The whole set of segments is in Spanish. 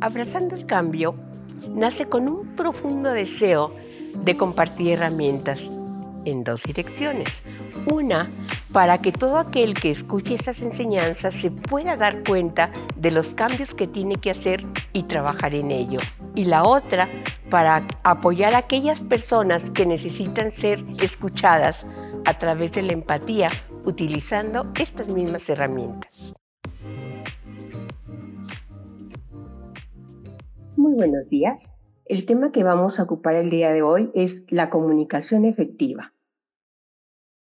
Abrazando el cambio nace con un profundo deseo de compartir herramientas en dos direcciones. Una, para que todo aquel que escuche esas enseñanzas se pueda dar cuenta de los cambios que tiene que hacer y trabajar en ello. Y la otra, para apoyar a aquellas personas que necesitan ser escuchadas a través de la empatía utilizando estas mismas herramientas. Muy buenos días. El tema que vamos a ocupar el día de hoy es la comunicación efectiva.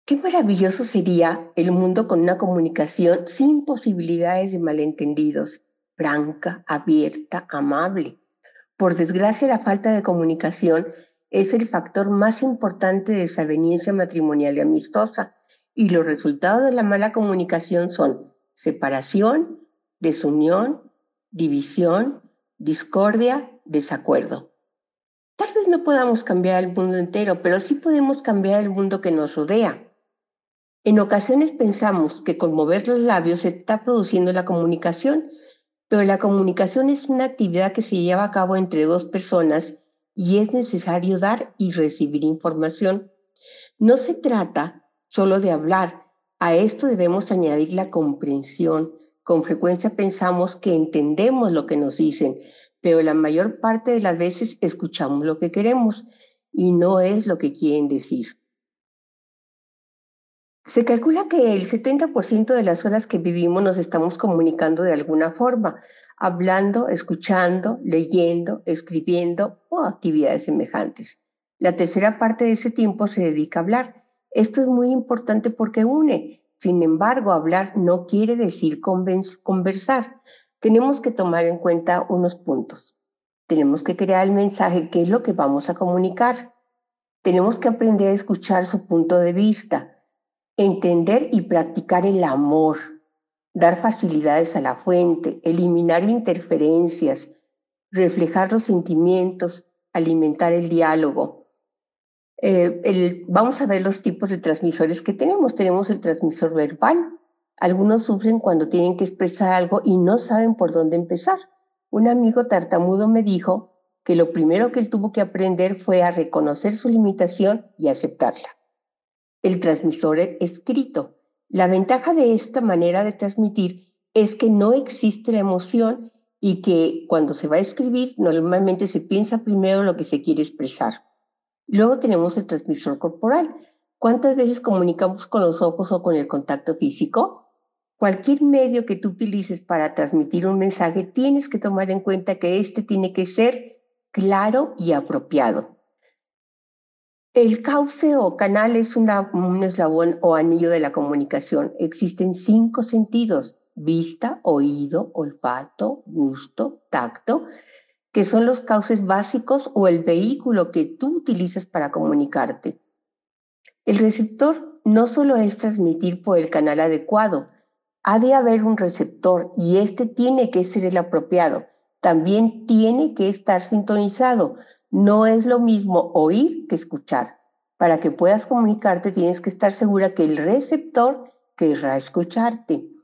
Qué maravilloso sería el mundo con una comunicación sin posibilidades de malentendidos, franca, abierta, amable. Por desgracia, la falta de comunicación es el factor más importante de desaveniencia matrimonial y amistosa, y los resultados de la mala comunicación son separación, desunión, división, discordia, desacuerdo. Tal vez no podamos cambiar el mundo entero, pero sí podemos cambiar el mundo que nos rodea. En ocasiones pensamos que con mover los labios se está produciendo la comunicación, pero la comunicación es una actividad que se lleva a cabo entre dos personas y es necesario dar y recibir información. No se trata solo de hablar, a esto debemos añadir la comprensión. Con frecuencia pensamos que entendemos lo que nos dicen, pero la mayor parte de las veces escuchamos lo que queremos y no es lo que quieren decir. Se calcula que el 70% de las horas que vivimos nos estamos comunicando de alguna forma, hablando, escuchando, leyendo, escribiendo o actividades semejantes. La tercera parte de ese tiempo se dedica a hablar. Esto es muy importante porque une. Sin embargo, hablar no quiere decir conversar. Tenemos que tomar en cuenta unos puntos. Tenemos que crear el mensaje, qué es lo que vamos a comunicar. Tenemos que aprender a escuchar su punto de vista entender y practicar el amor, dar facilidades a la fuente, eliminar interferencias, reflejar los sentimientos, alimentar el diálogo. Eh, vamos a ver los tipos de transmisores que tenemos. Tenemos el transmisor verbal. Algunos sufren cuando tienen que expresar algo y no saben por dónde empezar. Un amigo tartamudo me dijo que lo primero que él tuvo que aprender fue a reconocer su limitación y aceptarla el transmisor escrito. La ventaja de esta manera de transmitir es que no existe la emoción y que cuando se va a escribir normalmente se piensa primero lo que se quiere expresar. Luego tenemos el transmisor corporal. ¿Cuántas veces comunicamos con los ojos o con el contacto físico? Cualquier medio que tú utilices para transmitir un mensaje, tienes que tomar en cuenta que este tiene que ser claro y apropiado. El cauce o canal es un eslabón o anillo de la comunicación. Existen cinco sentidos, vista, oído, olfato, gusto, tacto, que son los cauces básicos o el vehículo que tú utilizas para comunicarte. El receptor no solo es transmitir por el canal adecuado, ha de haber un receptor y este tiene que ser el apropiado. También tiene que estar sintonizado, no es lo mismo oír que escuchar. Para que puedas comunicarte tienes que estar segura que el receptor querrá escucharte.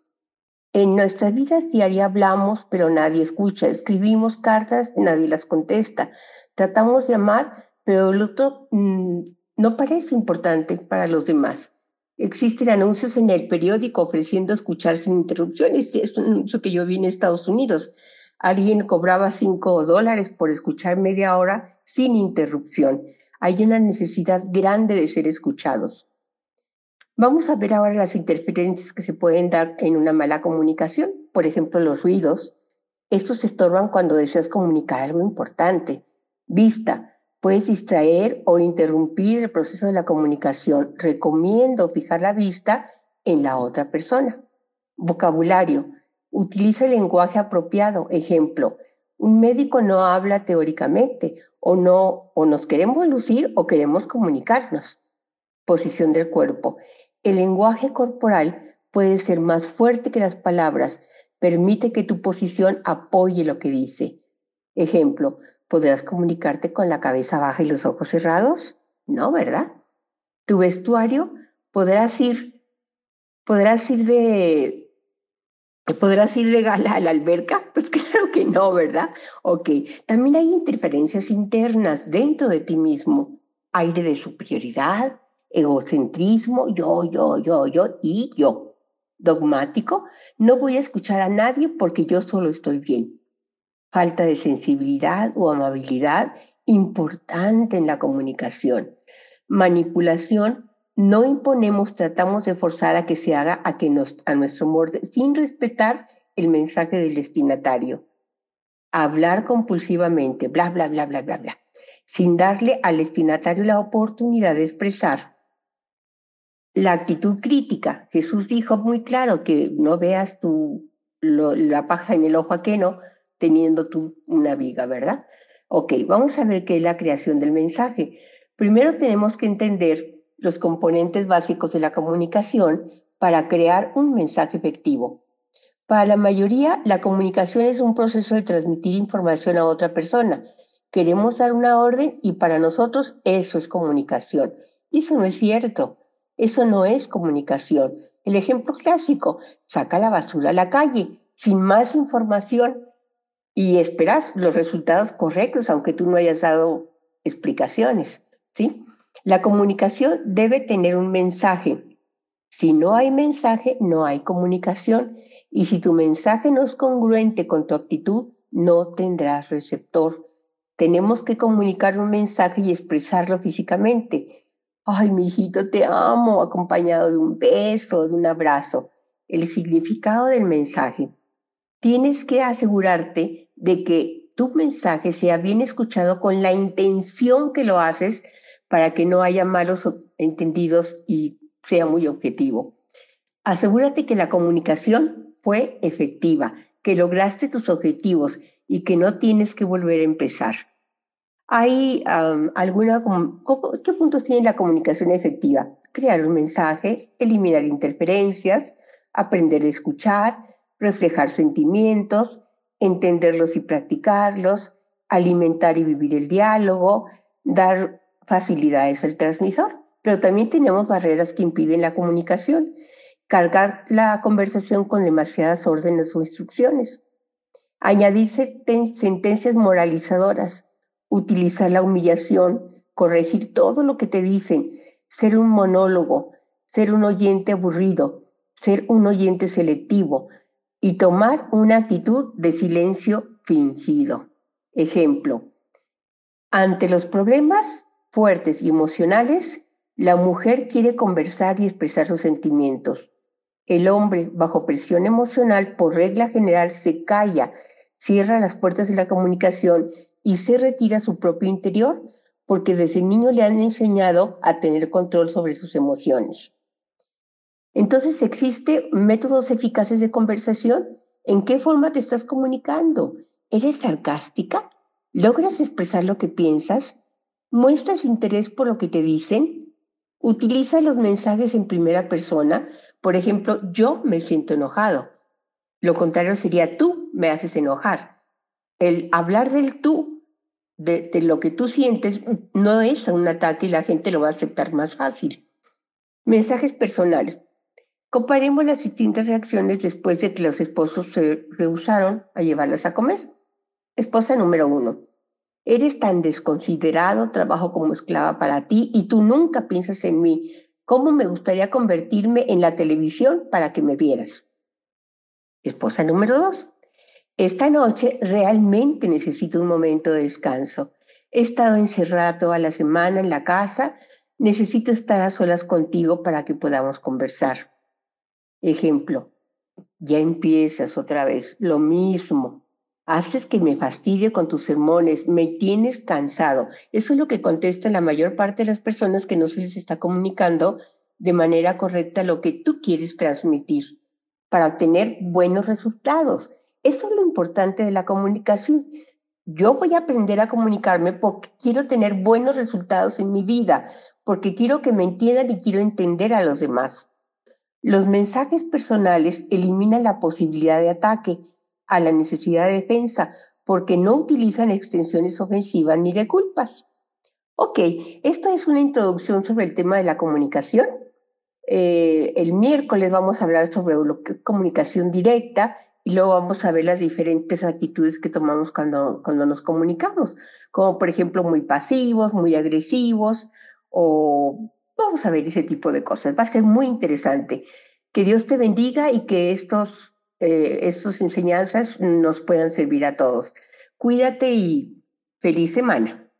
En nuestras vidas diarias hablamos, pero nadie escucha. Escribimos cartas, nadie las contesta. Tratamos de amar, pero el otro mm, no parece importante para los demás. Existen anuncios en el periódico ofreciendo escuchar sin interrupciones. Es un anuncio que yo vi en Estados Unidos. Alguien cobraba cinco dólares por escuchar media hora sin interrupción. Hay una necesidad grande de ser escuchados. Vamos a ver ahora las interferencias que se pueden dar en una mala comunicación. Por ejemplo, los ruidos. Estos estorban cuando deseas comunicar algo importante. Vista. Puedes distraer o interrumpir el proceso de la comunicación. Recomiendo fijar la vista en la otra persona. Vocabulario. Utiliza el lenguaje apropiado. Ejemplo, un médico no habla teóricamente o no o nos queremos lucir o queremos comunicarnos. Posición del cuerpo. El lenguaje corporal puede ser más fuerte que las palabras. Permite que tu posición apoye lo que dice. Ejemplo, ¿podrás comunicarte con la cabeza baja y los ojos cerrados? No, ¿verdad? Tu vestuario podrás ir, podrás ir de ¿Podrás ir legal a la alberca? Pues claro que no, ¿verdad? Ok, también hay interferencias internas dentro de ti mismo. Aire de superioridad, egocentrismo, yo, yo, yo, yo y yo. Dogmático, no voy a escuchar a nadie porque yo solo estoy bien. Falta de sensibilidad o amabilidad importante en la comunicación. Manipulación, no imponemos, tratamos de forzar a que se haga a, que nos, a nuestro molde sin respetar el mensaje del destinatario. Hablar compulsivamente, bla, bla, bla, bla, bla, bla, sin darle al destinatario la oportunidad de expresar. La actitud crítica. Jesús dijo muy claro que no veas tu, la paja en el ojo ajeno teniendo tú una viga, ¿verdad? Ok, vamos a ver qué es la creación del mensaje. Primero tenemos que entender los componentes básicos de la comunicación para crear un mensaje efectivo. Para la mayoría, la comunicación es un proceso de transmitir información a otra persona. Queremos dar una orden y para nosotros eso es comunicación. Y eso no es cierto. Eso no es comunicación. El ejemplo clásico, saca la basura a la calle sin más información y esperas los resultados correctos, aunque tú no hayas dado explicaciones, ¿sí? La comunicación debe tener un mensaje. Si no hay mensaje, no hay comunicación. Y si tu mensaje no es congruente con tu actitud, no tendrás receptor. Tenemos que comunicar un mensaje y expresarlo físicamente. Ay, mi hijito, te amo, acompañado de un beso, de un abrazo. El significado del mensaje. Tienes que asegurarte de que tu mensaje sea bien escuchado con la intención que lo haces para que no haya malos entendidos y sea muy objetivo. Asegúrate que la comunicación fue efectiva, que lograste tus objetivos y que no tienes que volver a empezar. ¿Hay alguna, qué puntos tiene la comunicación efectiva? Crear un mensaje, eliminar interferencias, aprender a escuchar, reflejar sentimientos, entenderlos y practicarlos, alimentar y vivir el diálogo, dar facilidades al transmisor, pero también tenemos barreras que impiden la comunicación, cargar la conversación con demasiadas órdenes o instrucciones, añadir sentencias moralizadoras, utilizar la humillación, corregir todo lo que te dicen, ser un monólogo, ser un oyente aburrido, ser un oyente selectivo y tomar una actitud de silencio fingido. Ejemplo, ante los problemas fuertes y emocionales, la mujer quiere conversar y expresar sus sentimientos. El hombre, bajo presión emocional, por regla general, se calla, cierra las puertas de la comunicación y se retira a su propio interior porque desde niño le han enseñado a tener control sobre sus emociones. Entonces, ¿existen métodos eficaces de conversación? ¿En qué forma te estás comunicando? ¿Eres sarcástica? ¿Logras expresar lo que piensas? ¿Muestras interés por lo que te dicen? Utiliza los mensajes en primera persona. Por ejemplo, yo me siento enojado. Lo contrario sería tú me haces enojar. El hablar del tú, de, lo que tú sientes, no es un ataque y la gente lo va a aceptar más fácil. Mensajes personales. Comparemos las distintas reacciones después de que los esposos se rehusaron a llevarlas a comer. Esposa número uno. Eres tan desconsiderado, trabajo como esclava para ti y tú nunca piensas en mí. ¿Cómo me gustaría convertirme en la televisión para que me vieras? Esposa número dos. Esta noche realmente necesito un momento de descanso. He estado encerrada toda la semana en la casa. Necesito estar a solas contigo para que podamos conversar. Ejemplo, ya empiezas otra vez, lo mismo haces que me fastidie con tus sermones, me tienes cansado. Eso es lo que contesta la mayor parte de las personas que no se les está comunicando de manera correcta lo que tú quieres transmitir para obtener buenos resultados. Eso es lo importante de la comunicación. Yo voy a aprender a comunicarme porque quiero tener buenos resultados en mi vida, porque quiero que me entiendan y quiero entender a los demás. Los mensajes personales eliminan la posibilidad de ataque a la necesidad de defensa porque no utilizan extensiones ofensivas ni de culpas. Ok, esta es una introducción sobre el tema de la comunicación. Eh, el miércoles vamos a hablar sobre comunicación directa y luego vamos a ver las diferentes actitudes que tomamos cuando, cuando nos comunicamos, como por ejemplo muy pasivos, muy agresivos o vamos a ver ese tipo de cosas. Va a ser muy interesante. Que Dios te bendiga y que estos, eh, estas enseñanzas nos puedan servir a todos. Cuídate y feliz semana.